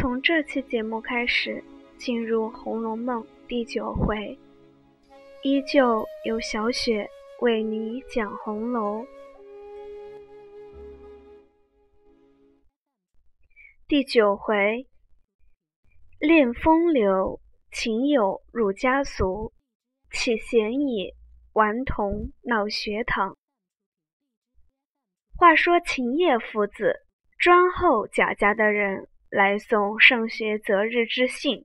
从这期节目开始，进入《红楼梦》第九回，依旧由小雪为你讲红楼。第九回，恋风流，情友入家俗，起闲倚，顽童闹学堂。话说秦叶父子专候贾家的人。来送上学择日之信。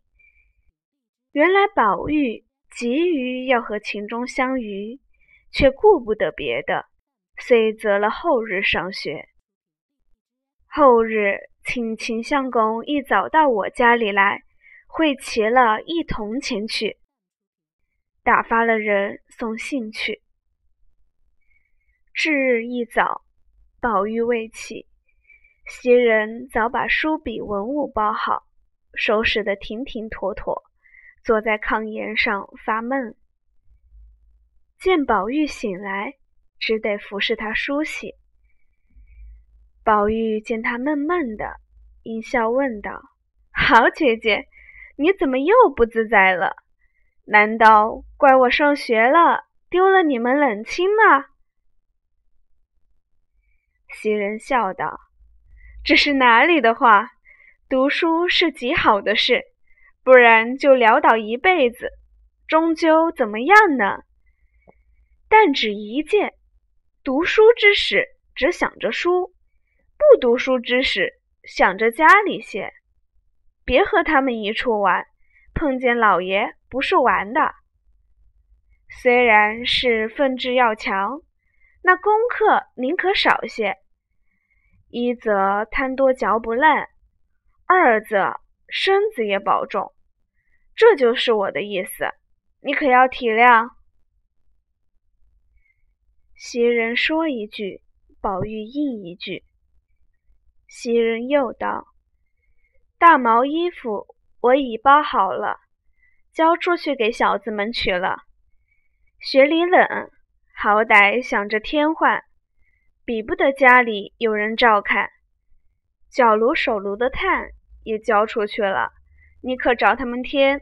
原来宝玉急于要和秦钟相遇，却顾不得别的，遂择了后日上学。后日请秦相公一早到我家里来，会齐了一同前去。打发了人送信去。至日一早，宝玉未起。袭人早把书笔文物包好，收拾得停停妥妥，坐在炕沿上发闷。见宝玉醒来，只得服侍他梳洗。宝玉见他闷闷的，阴笑问道：“好姐姐，你怎么又不自在了？难道怪我上学了，丢了你们冷清吗？”袭人笑道。这是哪里的话？读书是极好的事，不然就潦倒一辈子，终究怎么样呢？但只一件：读书之时只想着书，不读书之时想着家里些。别和他们一处玩，碰见老爷不是玩的。虽然是分质要强，那功课宁可少些。一则贪多嚼不烂，二则身子也保重，这就是我的意思，你可要体谅。袭人说一句，宝玉应一句。袭人又道：“大毛衣服我已包好了，交出去给小子们取了。雪里冷，好歹想着添换。”比不得家里有人照看，脚炉手炉的炭也交出去了，你可找他们添。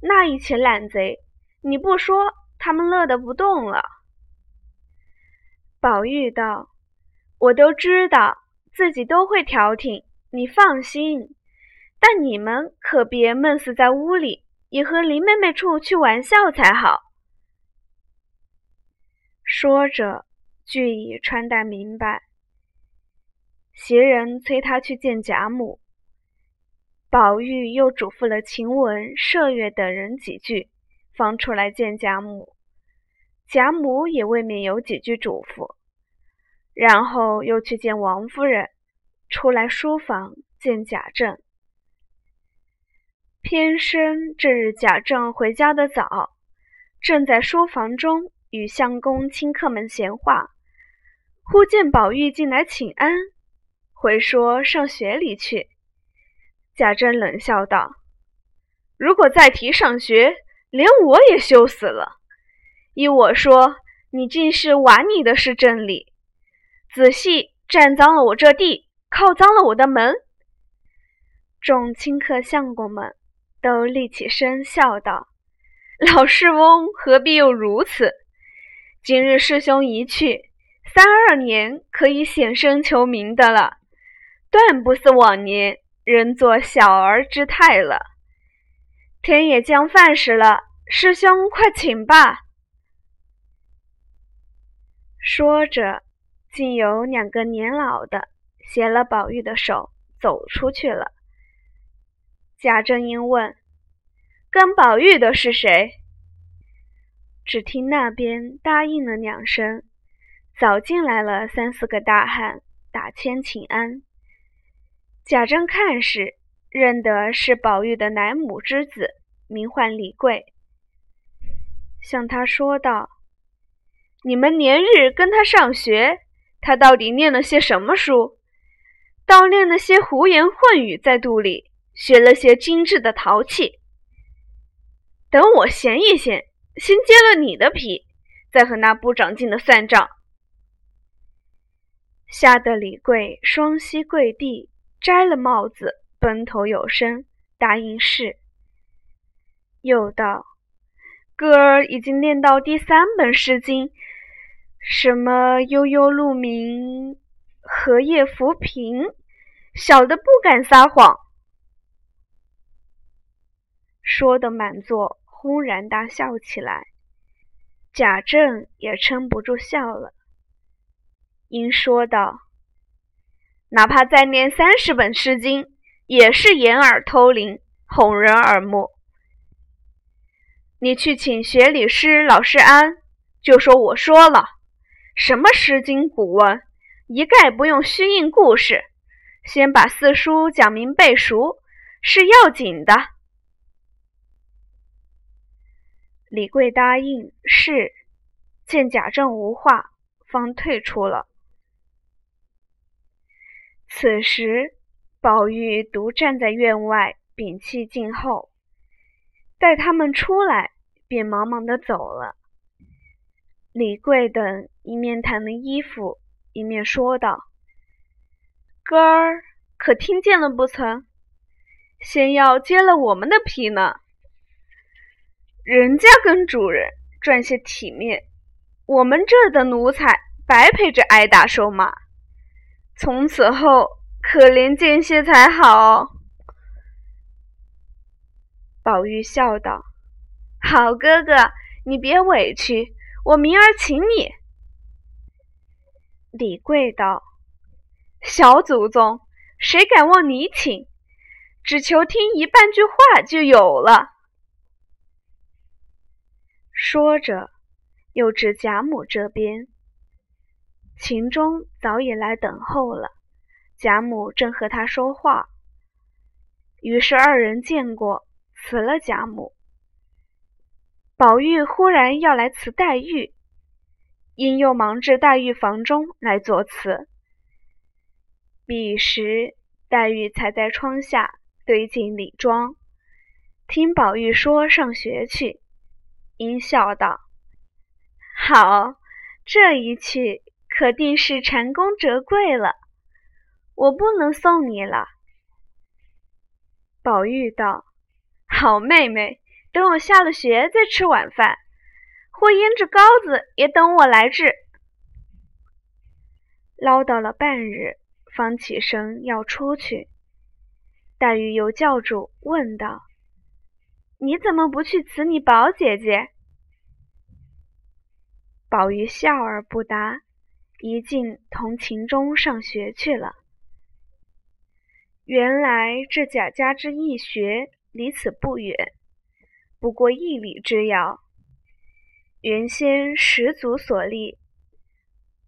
那一群懒贼，你不说，他们乐得不动了。宝玉道：“我都知道，自己都会调停，你放心。但你们可别闷死在屋里，也和林妹妹处去玩笑才好。”说着。俱已穿戴明白，袭人催他去见贾母。宝玉又嘱咐了晴雯、麝月等人几句，方出来见贾母。贾母也未免有几句嘱咐，然后又去见王夫人，出来书房见贾政。偏生这日贾政回家的早，正在书房中与相公亲客们闲话。忽见宝玉进来请安，回说上学里去。贾政冷笑道：“如果再提上学，连我也羞死了。依我说，你竟是玩你的是真理。仔细占脏了我这地，靠脏了我的门。”众亲客相公们都立起身笑道：“老世翁何必又如此？今日师兄一去。”三二年可以显身求名的了，断不似往年仍做小儿之态了。天也将饭时了，师兄快请吧。说着，竟有两个年老的携了宝玉的手走出去了。贾政英问：“跟宝玉的是谁？”只听那边答应了两声。早进来了三四个大汉，打千请安。贾政看时，认得是宝玉的奶母之子，名唤李贵，向他说道：“你们连日跟他上学，他到底念了些什么书？倒念了些胡言混语在肚里，学了些精致的陶器。等我闲一闲，先揭了你的皮，再和那不长进的算账。”吓得李贵双膝跪地，摘了帽子，奔头有声，答应是。又道：“哥儿已经念到第三本诗经，什么悠悠鹿鸣，荷叶浮萍，小的不敢撒谎。”说的满座轰然大笑起来，贾政也撑不住笑了，因说道：“哪怕再念三十本诗经，也是掩耳偷铃，哄人耳目。你去请学礼师老师安，就说我说了，什么诗经古文，一概不用虚应故事，先把四书讲明背熟，是要紧的。”李贵答应是，见贾政无话，方退出了。此时，宝玉独站在院外，屏气静候。待他们出来，便忙忙的走了。李贵等一面弹了衣服，一面说道：“哥儿可听见了不曾？先要揭了我们的皮呢。”人家跟主人赚些体面，我们这的奴才白陪着挨打受骂。从此后可怜见些才好。宝玉笑道：“好哥哥，你别委屈，我明儿请你。”李贵道：“小祖宗，谁敢问你请？只求听一半句话就有了。”说着，又指贾母这边。秦钟早已来等候了，贾母正和他说话。于是二人见过，辞了贾母。宝玉忽然要来辞黛玉，因又忙至黛玉房中来作辞。彼时黛玉才在窗下堆进礼装，听宝玉说上学去。因笑道：“好，这一去可定是蟾宫折桂了。我不能送你了。”宝玉道：“好妹妹，等我下了学再吃晚饭，或腌制糕子也等我来制。”唠叨了半日，方起身要出去。黛玉又叫住，问道。你怎么不去辞你宝姐姐？宝玉笑而不答，一径同秦钟上学去了。原来这贾家之义学离此不远，不过一里之遥。原先十族所立，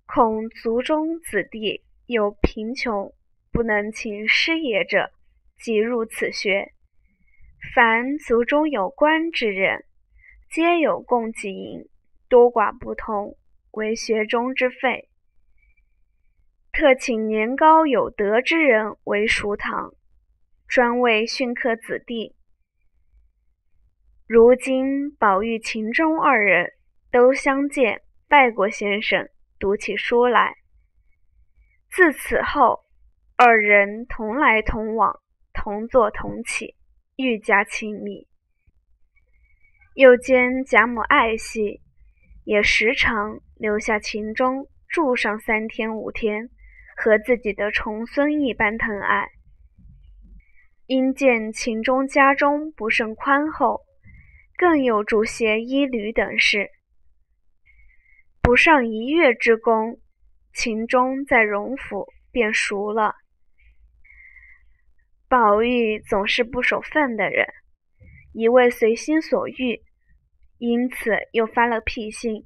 恐族中子弟有贫穷不能请师爷者，即入此学。凡族中有官之人，皆有供给银，多寡不同，为学中之费。特请年高有德之人为塾堂，专为训课子弟。如今宝玉、秦钟二人都相见，拜过先生，读起书来。自此后，二人同来同往，同坐同起。愈加亲密，又兼贾母爱惜，也时常留下秦钟住上三天五天，和自己的重孙一般疼爱。因见秦钟家中不甚宽厚，更有助些衣履等事。不上一月之功，秦钟在荣府便熟了。宝玉总是不守份的人，一味随心所欲，因此又发了脾性，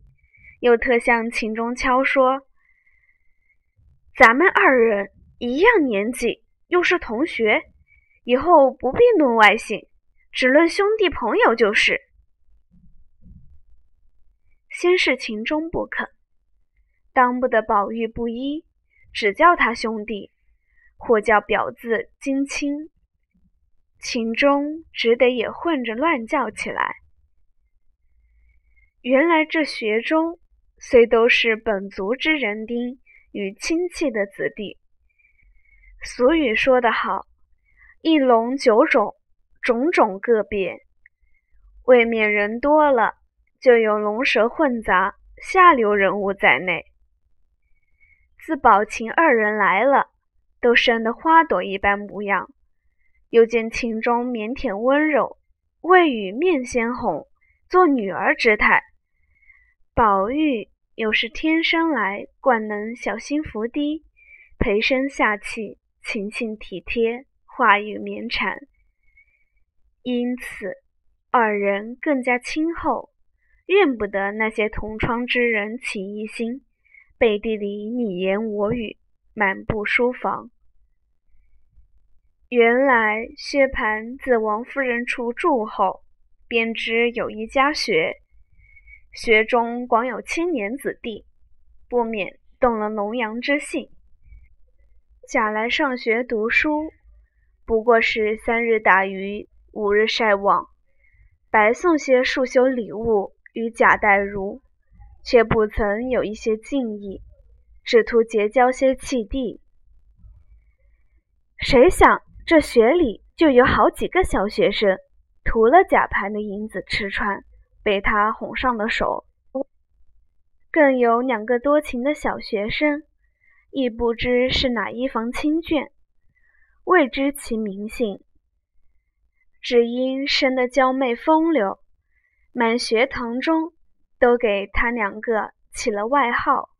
又特向秦钟敲说：“咱们二人一样年纪，又是同学，以后不必论外姓，只论兄弟朋友就是。”先是秦钟不肯，当不得宝玉不依，只叫他兄弟。或叫表字金青，秦钟只得也混着乱叫起来。原来这学中虽都是本族之人丁与亲戚的子弟，俗语说得好：“一龙九种，种种个别，未免人多了，就有龙蛇混杂、下流人物在内。自宝琴二人来了，都生得花朵一般模样。又见琴中腼腆温柔，未雨面鲜红，做女儿之态。宝玉又是天生来惯能小心伏低，陪声下气，勤勤体贴，话语绵缠，因此二人更加亲厚，怨不得那些同窗之人起疑心。背地里你言我语，满布书房。原来薛蟠自王夫人处住后，便知有一家学，学中广有青年子弟，不免动了龙阳之性。假来上学读书，不过是三日打鱼，五日晒网，白送些束修礼物与贾代儒。却不曾有一些敬意，只图结交些契弟。谁想这学里就有好几个小学生，图了贾盘的银子吃穿，被他哄上了手；更有两个多情的小学生，亦不知是哪一房亲眷，未知其名姓，只因生得娇媚风流，满学堂中。都给他两个起了外号，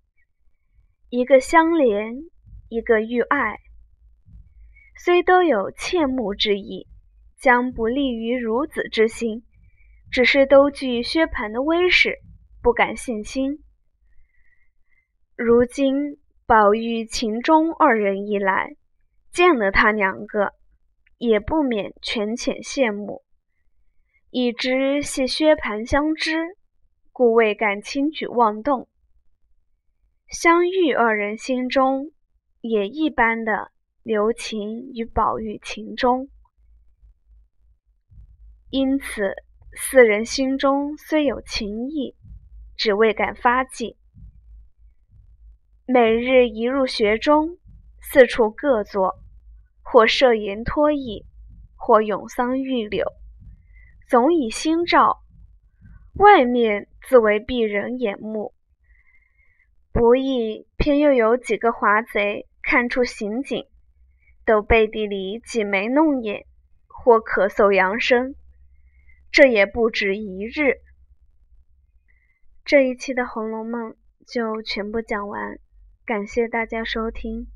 一个相怜，一个遇爱。虽都有切慕之意，将不利于孺子之心，只是都惧薛蟠的威势，不敢信心。如今宝玉、秦钟二人一来，见了他两个，也不免权浅羡慕，已知系薛蟠相知。故未敢轻举妄动。相遇二人心中也一般的留情于宝玉、情中，因此四人心中虽有情意，只未敢发迹。每日一入学中，四处各坐，或设言托意，或咏桑玉柳，总以心照。外面自为避人眼目，不意偏又有几个华贼看出刑警，都背地里挤眉弄眼，或咳嗽扬声，这也不止一日。这一期的《红楼梦》就全部讲完，感谢大家收听。